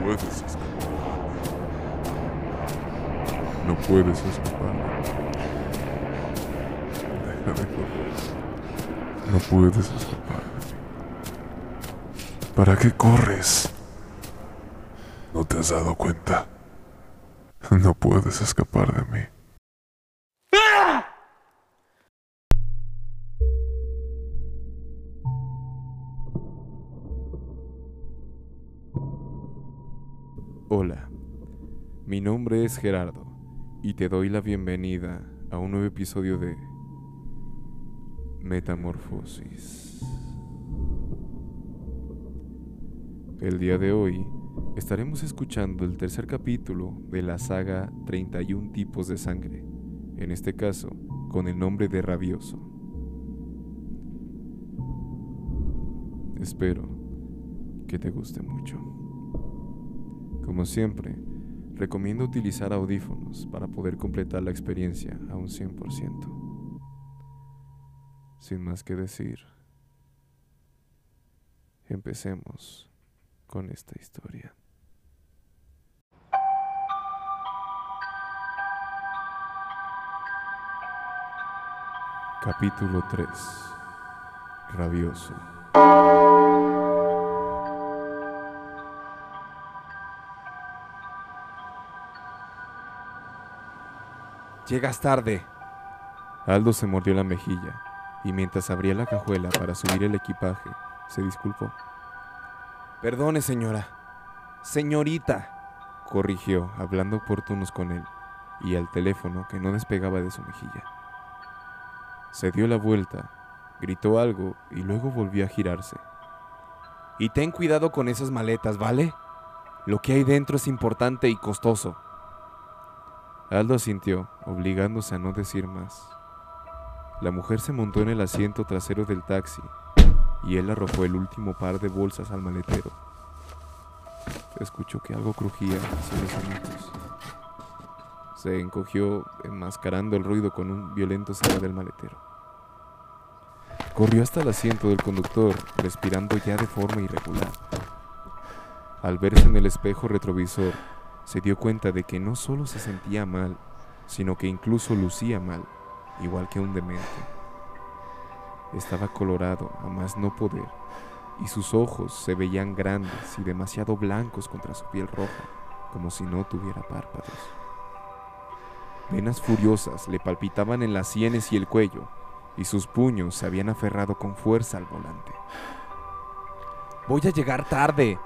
No puedes escapar. No puedes escapar. Deja de correr. No puedes escapar. ¿Para qué corres? ¿No te has dado cuenta? No puedes escapar de mí. Hola, mi nombre es Gerardo y te doy la bienvenida a un nuevo episodio de Metamorfosis. El día de hoy estaremos escuchando el tercer capítulo de la saga 31 tipos de sangre, en este caso con el nombre de Rabioso. Espero que te guste mucho. Como siempre, recomiendo utilizar audífonos para poder completar la experiencia a un 100%. Sin más que decir, empecemos con esta historia. Capítulo 3 Rabioso Llegas tarde. Aldo se mordió la mejilla y mientras abría la cajuela para subir el equipaje, se disculpó. Perdone, señora. Señorita, corrigió, hablando oportunos con él, y al teléfono que no despegaba de su mejilla. Se dio la vuelta, gritó algo y luego volvió a girarse. Y ten cuidado con esas maletas, ¿vale? Lo que hay dentro es importante y costoso. Aldo asintió, obligándose a no decir más. La mujer se montó en el asiento trasero del taxi y él arrojó el último par de bolsas al maletero. Escuchó que algo crujía hacia los. Se encogió, enmascarando el ruido con un violento cierre del maletero. Corrió hasta el asiento del conductor, respirando ya de forma irregular. Al verse en el espejo retrovisor, se dio cuenta de que no solo se sentía mal, sino que incluso lucía mal, igual que un demente. Estaba colorado a más no poder, y sus ojos se veían grandes y demasiado blancos contra su piel roja, como si no tuviera párpados. Venas furiosas le palpitaban en las sienes y el cuello, y sus puños se habían aferrado con fuerza al volante. Voy a llegar tarde,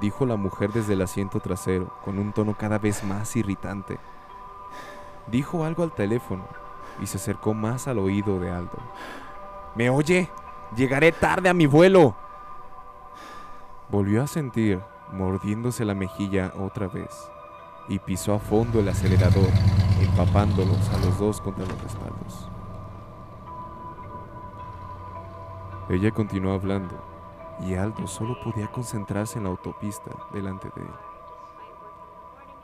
dijo la mujer desde el asiento trasero, con un tono cada vez más irritante. Dijo algo al teléfono y se acercó más al oído de Aldo. ¿Me oye? Llegaré tarde a mi vuelo. Volvió a sentir, mordiéndose la mejilla otra vez, y pisó a fondo el acelerador, empapándolos a los dos contra los respaldos. Ella continuó hablando, y Aldo solo podía concentrarse en la autopista delante de él.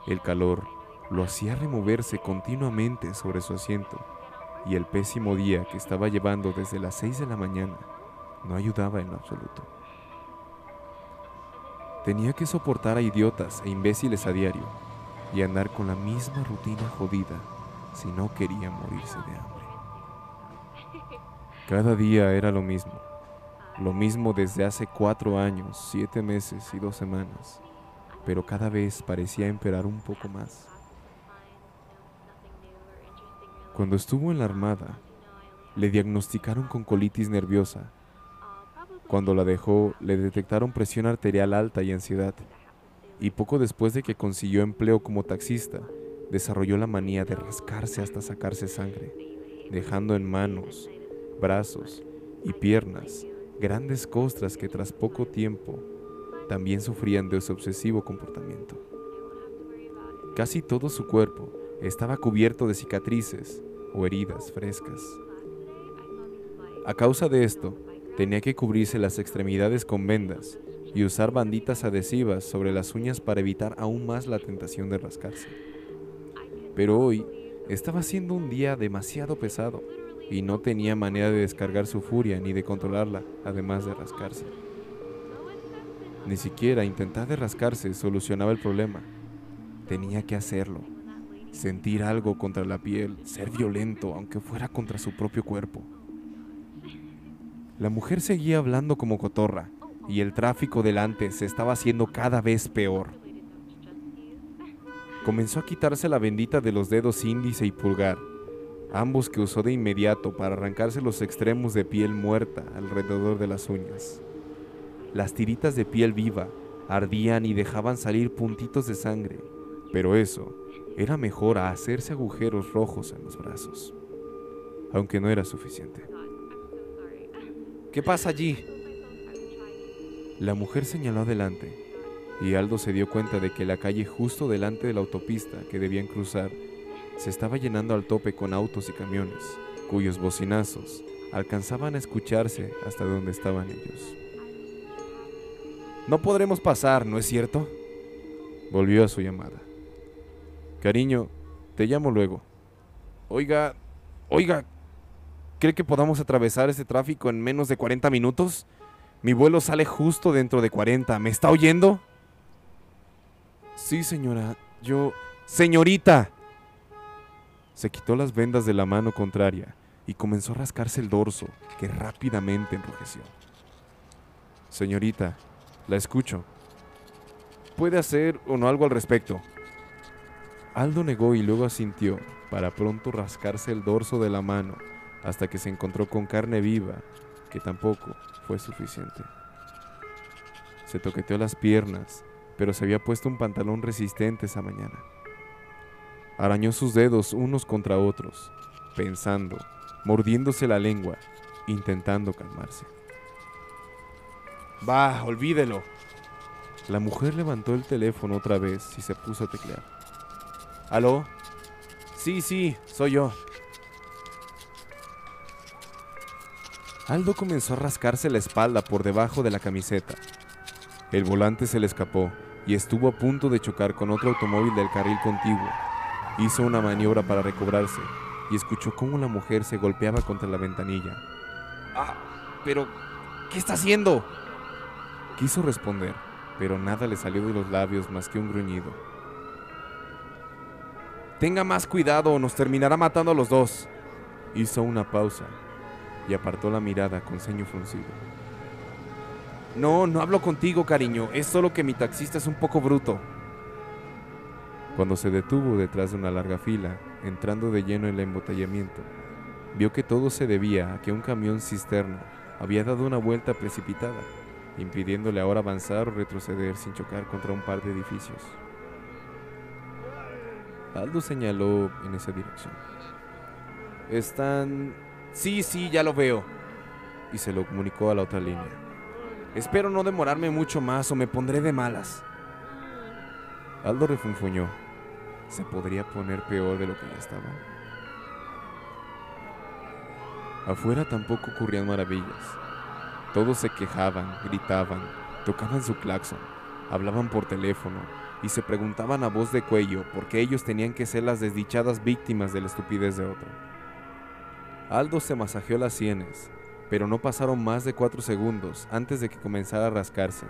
El calor lo hacía removerse continuamente sobre su asiento y el pésimo día que estaba llevando desde las 6 de la mañana no ayudaba en absoluto. Tenía que soportar a idiotas e imbéciles a diario y andar con la misma rutina jodida si no quería morirse de hambre. Cada día era lo mismo lo mismo desde hace cuatro años, siete meses y dos semanas, pero cada vez parecía empeorar un poco más. Cuando estuvo en la Armada, le diagnosticaron con colitis nerviosa. Cuando la dejó, le detectaron presión arterial alta y ansiedad. Y poco después de que consiguió empleo como taxista, desarrolló la manía de rascarse hasta sacarse sangre, dejando en manos, brazos y piernas grandes costras que tras poco tiempo también sufrían de ese obsesivo comportamiento. Casi todo su cuerpo estaba cubierto de cicatrices o heridas frescas. A causa de esto, tenía que cubrirse las extremidades con vendas y usar banditas adhesivas sobre las uñas para evitar aún más la tentación de rascarse. Pero hoy estaba siendo un día demasiado pesado y no tenía manera de descargar su furia ni de controlarla, además de rascarse. Ni siquiera intentar de rascarse solucionaba el problema. Tenía que hacerlo. sentir algo contra la piel, ser violento, aunque fuera contra su propio cuerpo. La mujer seguía hablando como cotorra, y el tráfico delante se estaba haciendo cada vez peor. Comenzó a quitarse la bendita de los dedos índice y pulgar, ambos que usó de inmediato para arrancarse los extremos de piel muerta alrededor de las uñas. Las tiritas de piel viva ardían y dejaban salir puntitos de sangre, pero eso era mejor a hacerse agujeros rojos en los brazos, aunque no era suficiente. ¿Qué pasa allí? La mujer señaló adelante y Aldo se dio cuenta de que la calle justo delante de la autopista que debían cruzar se estaba llenando al tope con autos y camiones, cuyos bocinazos alcanzaban a escucharse hasta donde estaban ellos. No podremos pasar, ¿no es cierto? Volvió a su llamada. Cariño, te llamo luego. Oiga, oiga, ¿cree que podamos atravesar ese tráfico en menos de 40 minutos? Mi vuelo sale justo dentro de 40. ¿Me está oyendo? Sí, señora. Yo... Señorita. Se quitó las vendas de la mano contraria y comenzó a rascarse el dorso, que rápidamente enrojeció. Señorita, la escucho. ¿Puede hacer o no algo al respecto? Aldo negó y luego asintió, para pronto rascarse el dorso de la mano, hasta que se encontró con carne viva, que tampoco fue suficiente. Se toqueteó las piernas, pero se había puesto un pantalón resistente esa mañana. Arañó sus dedos unos contra otros, pensando, mordiéndose la lengua, intentando calmarse. Va, olvídelo. La mujer levantó el teléfono otra vez y se puso a teclear. ¿Aló? Sí, sí, soy yo. Aldo comenzó a rascarse la espalda por debajo de la camiseta. El volante se le escapó y estuvo a punto de chocar con otro automóvil del carril contiguo. Hizo una maniobra para recobrarse y escuchó cómo la mujer se golpeaba contra la ventanilla. Ah, pero, ¿qué está haciendo? Quiso responder, pero nada le salió de los labios más que un gruñido. Tenga más cuidado o nos terminará matando a los dos. Hizo una pausa y apartó la mirada con ceño fruncido. No, no hablo contigo, cariño. Es solo que mi taxista es un poco bruto. Cuando se detuvo detrás de una larga fila, entrando de lleno en el embotellamiento, vio que todo se debía a que un camión cisterna había dado una vuelta precipitada impidiéndole ahora avanzar o retroceder sin chocar contra un par de edificios. Aldo señaló en esa dirección. Están... Sí, sí, ya lo veo. Y se lo comunicó a la otra línea. Espero no demorarme mucho más o me pondré de malas. Aldo refunfuñó. Se podría poner peor de lo que ya estaba. Afuera tampoco ocurrían maravillas. Todos se quejaban, gritaban, tocaban su claxon, hablaban por teléfono y se preguntaban a voz de cuello por qué ellos tenían que ser las desdichadas víctimas de la estupidez de otro. Aldo se masajeó las sienes, pero no pasaron más de cuatro segundos antes de que comenzara a rascarse.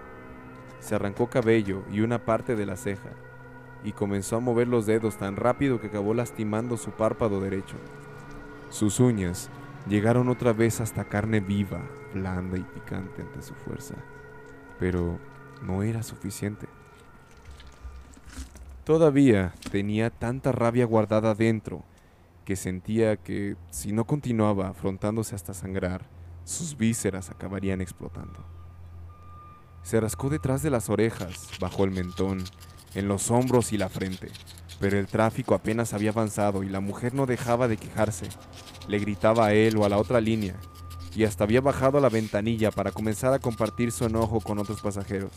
Se arrancó cabello y una parte de la ceja, y comenzó a mover los dedos tan rápido que acabó lastimando su párpado derecho. Sus uñas llegaron otra vez hasta carne viva, blanda y picante ante su fuerza, pero no era suficiente. Todavía tenía tanta rabia guardada dentro que sentía que si no continuaba afrontándose hasta sangrar, sus vísceras acabarían explotando. Se rascó detrás de las orejas, bajo el mentón, en los hombros y la frente, pero el tráfico apenas había avanzado y la mujer no dejaba de quejarse. Le gritaba a él o a la otra línea, y hasta había bajado a la ventanilla para comenzar a compartir su enojo con otros pasajeros.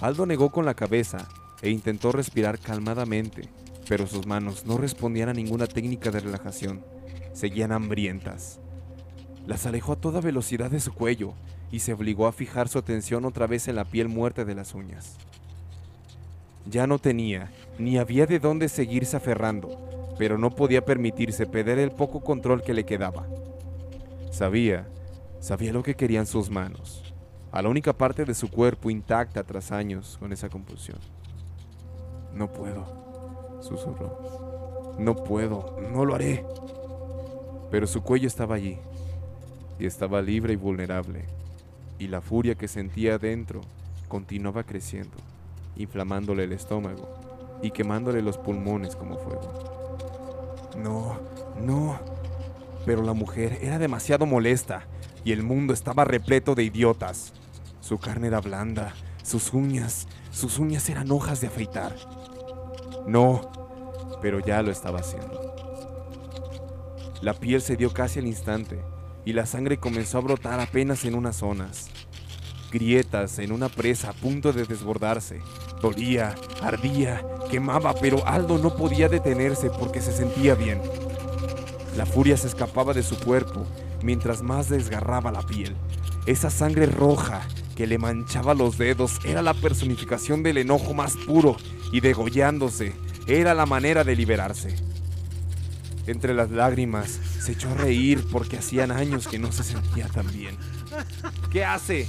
Aldo negó con la cabeza e intentó respirar calmadamente, pero sus manos no respondían a ninguna técnica de relajación. Seguían hambrientas. Las alejó a toda velocidad de su cuello y se obligó a fijar su atención otra vez en la piel muerta de las uñas. Ya no tenía, ni había de dónde seguirse aferrando, pero no podía permitirse perder el poco control que le quedaba. Sabía, sabía lo que querían sus manos, a la única parte de su cuerpo intacta tras años con esa compulsión. No puedo. susurró. No puedo, no lo haré. Pero su cuello estaba allí, y estaba libre y vulnerable, y la furia que sentía dentro continuaba creciendo, inflamándole el estómago y quemándole los pulmones como fuego. No, no. Pero la mujer era demasiado molesta y el mundo estaba repleto de idiotas. Su carne era blanda, sus uñas, sus uñas eran hojas de afeitar. No, pero ya lo estaba haciendo. La piel se dio casi al instante y la sangre comenzó a brotar apenas en unas zonas. Grietas en una presa a punto de desbordarse. Dolía, ardía, quemaba, pero Aldo no podía detenerse porque se sentía bien. La furia se escapaba de su cuerpo mientras más desgarraba la piel. Esa sangre roja que le manchaba los dedos era la personificación del enojo más puro y degollándose era la manera de liberarse. Entre las lágrimas se echó a reír porque hacían años que no se sentía tan bien. ¿Qué hace?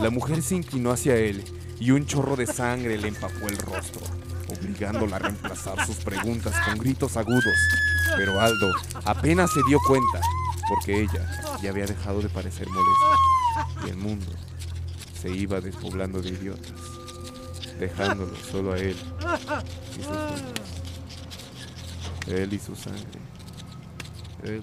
La mujer se inclinó hacia él y un chorro de sangre le empapó el rostro, obligándola a reemplazar sus preguntas con gritos agudos. Pero Aldo apenas se dio cuenta porque ella ya había dejado de parecer molesta y el mundo se iba despoblando de idiotas, dejándolo solo a él y sus. Él y su sangre. Él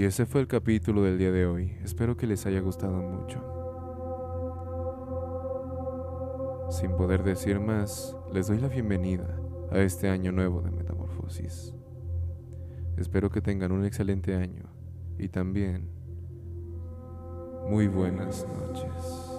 Y ese fue el capítulo del día de hoy. Espero que les haya gustado mucho. Sin poder decir más, les doy la bienvenida a este año nuevo de Metamorfosis. Espero que tengan un excelente año y también muy buenas noches.